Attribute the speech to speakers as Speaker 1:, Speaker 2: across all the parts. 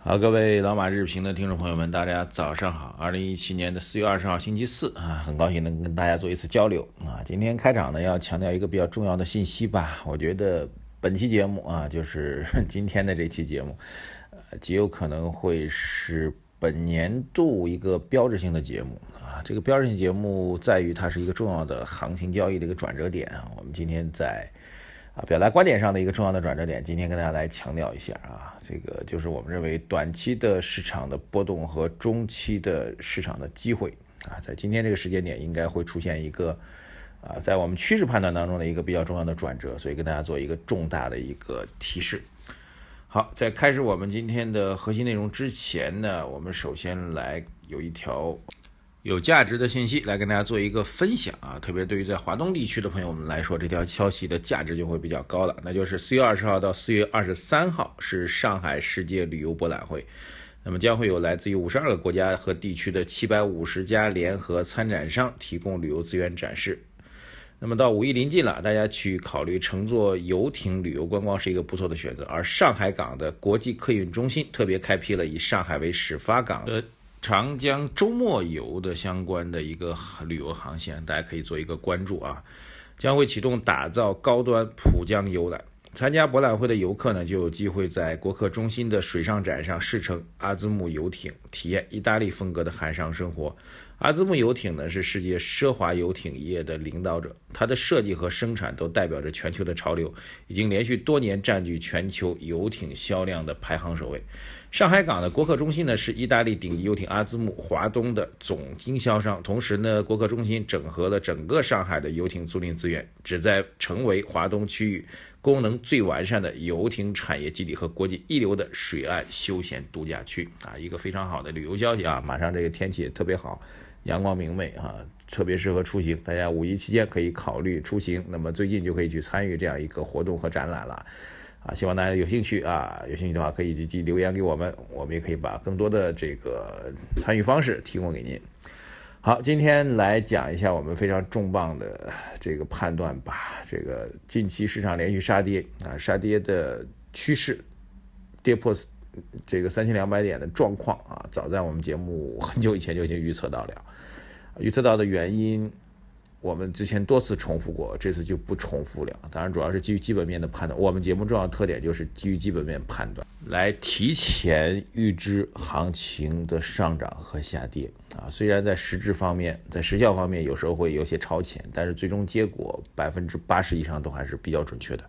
Speaker 1: 好，各位老马日评的听众朋友们，大家早上好。二零一七年的四月二十号，星期四啊，很高兴能跟大家做一次交流啊。今天开场呢，要强调一个比较重要的信息吧。我觉得本期节目啊，就是 今天的这期节目，呃，极有可能会是本年度一个标志性的节目啊。这个标志性节目在于它是一个重要的行情交易的一个转折点啊。我们今天在。啊，表达观点上的一个重要的转折点，今天跟大家来强调一下啊，这个就是我们认为短期的市场的波动和中期的市场的机会啊，在今天这个时间点应该会出现一个啊，在我们趋势判断当中的一个比较重要的转折，所以跟大家做一个重大的一个提示。好，在开始我们今天的核心内容之前呢，我们首先来有一条。有价值的信息来跟大家做一个分享啊，特别对于在华东地区的朋友们来说，这条消息的价值就会比较高了。那就是四月二十号到四月二十三号是上海世界旅游博览会，那么将会有来自于五十二个国家和地区的七百五十家联合参展商提供旅游资源展示。那么到五一临近了，大家去考虑乘坐游艇旅游观光是一个不错的选择。而上海港的国际客运中心特别开辟了以上海为始发港的。长江周末游的相关的一个旅游航线，大家可以做一个关注啊，将会启动打造高端浦江游览。参加博览会的游客呢，就有机会在国客中心的水上展上试乘阿兹木游艇，体验意大利风格的海上生活。阿兹木游艇呢，是世界奢华游艇业的领导者，它的设计和生产都代表着全球的潮流，已经连续多年占据全球游艇销量的排行首位。上海港的国客中心呢，是意大利顶级游艇阿兹木华东的总经销商。同时呢，国客中心整合了整个上海的游艇租赁资源，旨在成为华东区域功能最完善的游艇产业基地和国际一流的水岸休闲度假区啊！一个非常好的旅游消息啊！马上这个天气也特别好，阳光明媚啊，特别适合出行。大家五一期间可以考虑出行，那么最近就可以去参与这样一个活动和展览了。啊，希望大家有兴趣啊，有兴趣的话可以积极留言给我们，我们也可以把更多的这个参与方式提供给您。好，今天来讲一下我们非常重磅的这个判断吧。这个近期市场连续杀跌啊，杀跌的趋势跌破这个三千两百点的状况啊，早在我们节目很久以前就已经预测到了，预测到的原因。我们之前多次重复过，这次就不重复了。当然，主要是基于基本面的判断。我们节目重要特点就是基于基本面判断，来提前预知行情的上涨和下跌啊。虽然在实质方面，在时效方面有时候会有些超前，但是最终结果百分之八十以上都还是比较准确的。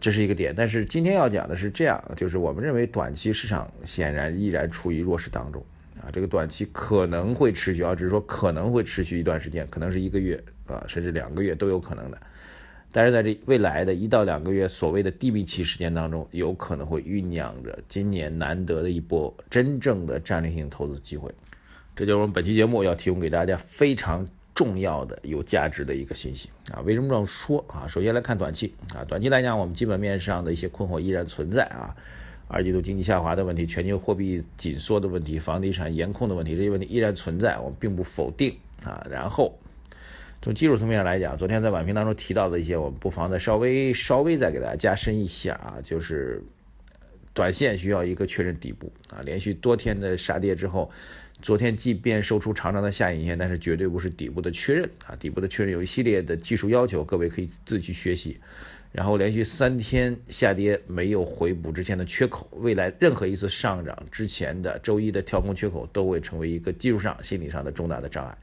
Speaker 1: 这是一个点。但是今天要讲的是这样，就是我们认为短期市场显然依然处于弱势当中。啊，这个短期可能会持续啊，只是说可能会持续一段时间，可能是一个月啊，甚至两个月都有可能的。但是在这未来的一到两个月所谓的低迷期时间当中，有可能会酝酿着今年难得的一波真正的战略性投资机会。这就是我们本期节目要提供给大家非常重要的、有价值的一个信息啊。为什么这么说啊？首先来看短期啊，短期来讲，我们基本面上的一些困惑依然存在啊。二季度经济下滑的问题，全球货币紧缩的问题，房地产严控的问题，这些问题依然存在，我们并不否定啊。然后从技术层面上来讲，昨天在晚评当中提到的一些，我们不妨再稍微稍微再给大家加深一下啊，就是短线需要一个确认底部啊，连续多天的杀跌之后，昨天即便收出长长的下影线，但是绝对不是底部的确认啊，底部的确认有一系列的技术要求，各位可以自己去学习。然后连续三天下跌，没有回补之前的缺口，未来任何一次上涨之前的周一的跳空缺口都会成为一个技术上、心理上的重大的障碍。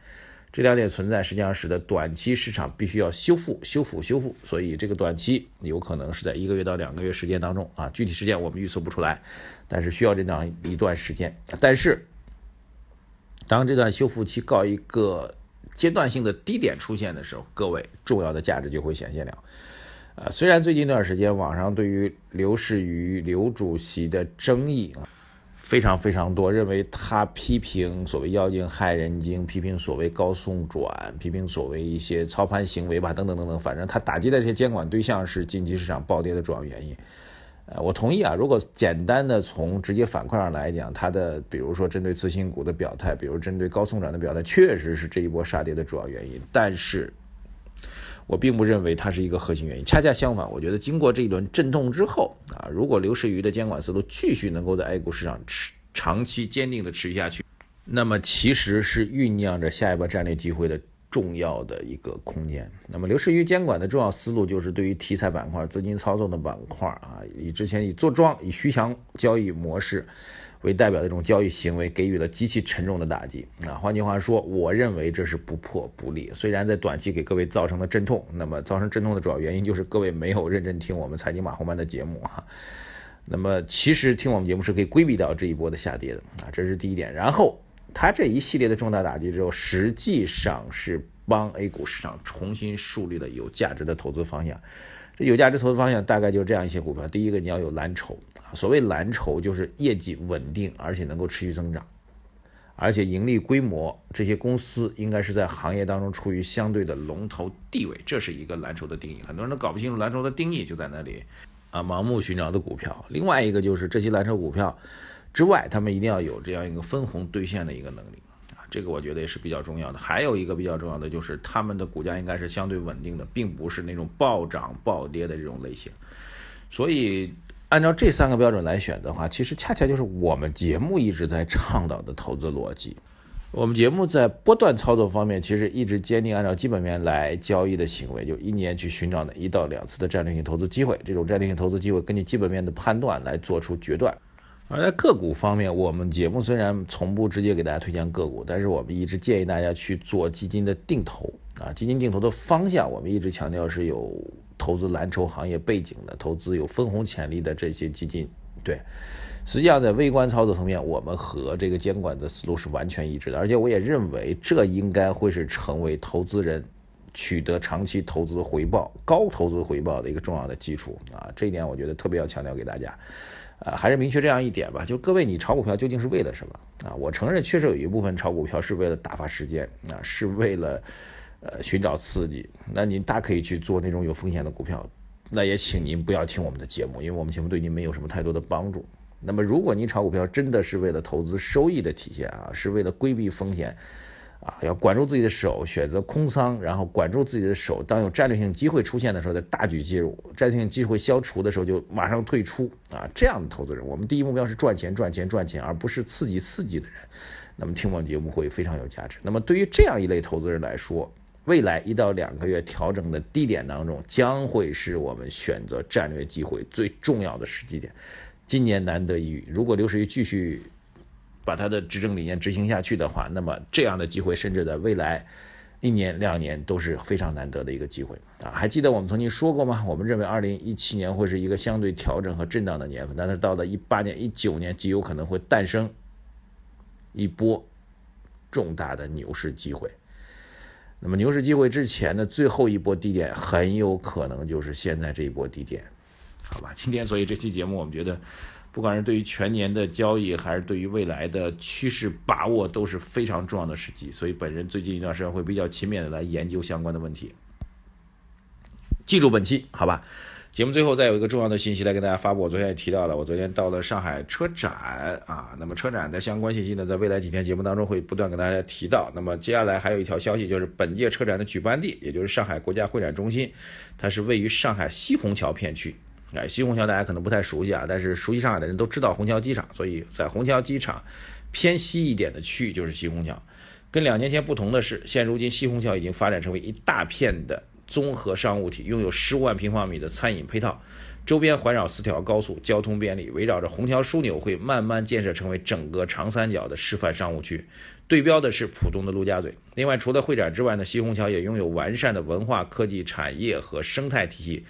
Speaker 1: 这两点存在，实际上使得短期市场必须要修复、修复、修复。所以这个短期有可能是在一个月到两个月时间当中啊，具体时间我们预测不出来，但是需要这样一段时间。但是当这段修复期告一个阶段性的低点出现的时候，各位重要的价值就会显现了。呃，虽然最近一段时间网上对于刘士余刘主席的争议啊，非常非常多，认为他批评所谓妖精害人精，批评所谓高送转，批评所谓一些操盘行为吧，等等等等，反正他打击的这些监管对象是近期市场暴跌的主要原因。呃，我同意啊，如果简单的从直接反馈上来讲，他的比如说针对次新股的表态，比如针对高送转的表态，确实是这一波杀跌的主要原因，但是。我并不认为它是一个核心原因，恰恰相反，我觉得经过这一轮阵痛之后啊，如果刘士余的监管思路继续能够在 A 股市场持长期坚定的持续下去，那么其实是酝酿着下一波战略机会的重要的一个空间。那么刘士余监管的重要思路就是对于题材板块、资金操纵的板块啊，以之前以做庄、以虚强交易模式。为代表的这种交易行为给予了极其沉重的打击啊！换句话说，我认为这是不破不立。虽然在短期给各位造成了阵痛，那么造成阵痛的主要原因就是各位没有认真听我们财经马后班的节目哈。那么其实听我们节目是可以规避掉这一波的下跌的啊，这是第一点。然后它这一系列的重大打击之后，实际上是帮 A 股市场重新树立了有价值的投资方向。这有价值投资方向大概就是这样一些股票。第一个，你要有蓝筹，所谓蓝筹就是业绩稳定，而且能够持续增长，而且盈利规模，这些公司应该是在行业当中处于相对的龙头地位，这是一个蓝筹的定义。很多人都搞不清楚蓝筹的定义就在那里啊，盲目寻找的股票。另外一个就是这些蓝筹股票之外，他们一定要有这样一个分红兑现的一个能力啊。这个我觉得也是比较重要的。还有一个比较重要的就是，他们的股价应该是相对稳定的，并不是那种暴涨暴跌的这种类型。所以，按照这三个标准来选的话，其实恰恰就是我们节目一直在倡导的投资逻辑。我们节目在波段操作方面，其实一直坚定按照基本面来交易的行为，就一年去寻找那一到两次的战略性投资机会。这种战略性投资机会，根据基本面的判断来做出决断。而在个股方面，我们节目虽然从不直接给大家推荐个股，但是我们一直建议大家去做基金的定投啊。基金定投的方向，我们一直强调是有投资蓝筹行业背景的，投资有分红潜力的这些基金。对，实际上在微观操作层面，我们和这个监管的思路是完全一致的。而且我也认为，这应该会是成为投资人取得长期投资回报、高投资回报的一个重要的基础啊。这一点我觉得特别要强调给大家。啊，还是明确这样一点吧，就各位，你炒股票究竟是为了什么啊？我承认，确实有一部分炒股票是为了打发时间啊，是为了呃寻找刺激。那您大可以去做那种有风险的股票，那也请您不要听我们的节目，因为我们节目对您没有什么太多的帮助。那么，如果您炒股票真的是为了投资收益的体现啊，是为了规避风险。啊，要管住自己的手，选择空仓，然后管住自己的手。当有战略性机会出现的时候，再大举介入；战略性机会消除的时候，就马上退出。啊，这样的投资人，我们第一目标是赚钱、赚钱、赚钱，而不是刺激、刺激的人。那么听我节目会非常有价值。那么对于这样一类投资人来说，未来一到两个月调整的低点当中，将会是我们选择战略机会最重要的时机点。今年难得一遇，如果刘士余继续。把他的执政理念执行下去的话，那么这样的机会，甚至在未来一年两年都是非常难得的一个机会啊！还记得我们曾经说过吗？我们认为二零一七年会是一个相对调整和震荡的年份，但是到了一八年、一九年，极有可能会诞生一波重大的牛市机会。那么牛市机会之前的最后一波低点，很有可能就是现在这一波低点，好吧？今天所以这期节目，我们觉得。不管是对于全年的交易，还是对于未来的趋势把握，都是非常重要的时机。所以，本人最近一段时间会比较勤勉的来研究相关的问题。记住本期，好吧？节目最后再有一个重要的信息来跟大家发布。我昨天也提到了，我昨天到了上海车展啊。那么车展的相关信息呢，在未来几天节目当中会不断跟大家提到。那么接下来还有一条消息，就是本届车展的举办地，也就是上海国家会展中心，它是位于上海西虹桥片区。哎，西虹桥大家可能不太熟悉啊，但是熟悉上海的人都知道虹桥机场，所以在虹桥机场偏西一点的区域就是西虹桥。跟两年前不同的是，现如今西虹桥已经发展成为一大片的综合商务体，拥有十五万平方米的餐饮配套，周边环绕四条高速，交通便利。围绕着虹桥枢纽会慢慢建设成为整个长三角的示范商务区，对标的是浦东的陆家嘴。另外，除了会展之外呢，西虹桥也拥有完善的文化、科技产业和生态体系。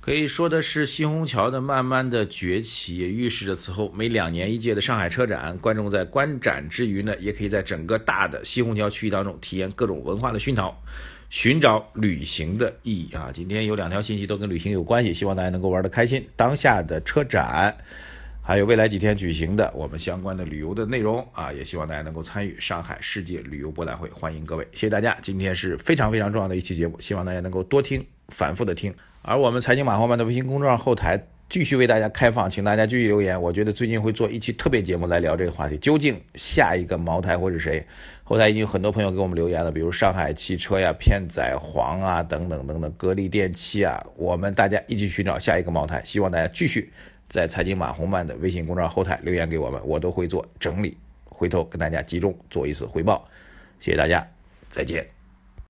Speaker 1: 可以说的是，西虹桥的慢慢的崛起，也预示着此后每两年一届的上海车展，观众在观展之余呢，也可以在整个大的西虹桥区域当中体验各种文化的熏陶，寻找旅行的意义啊！今天有两条信息都跟旅行有关系，希望大家能够玩得开心。当下的车展，还有未来几天举行的我们相关的旅游的内容啊，也希望大家能够参与上海世界旅游博览会，欢迎各位，谢谢大家。今天是非常非常重要的一期节目，希望大家能够多听，反复的听。而我们财经马后曼的微信公众号后台继续为大家开放，请大家继续留言。我觉得最近会做一期特别节目来聊这个话题，究竟下一个茅台会是谁？后台已经有很多朋友给我们留言了，比如上海汽车呀、片仔癀啊等等等等，格力电器啊，我们大家一起寻找下一个茅台，希望大家继续。在财经马红漫的微信公众号后台留言给我们，我都会做整理，回头跟大家集中做一次汇报。谢谢大家，再见。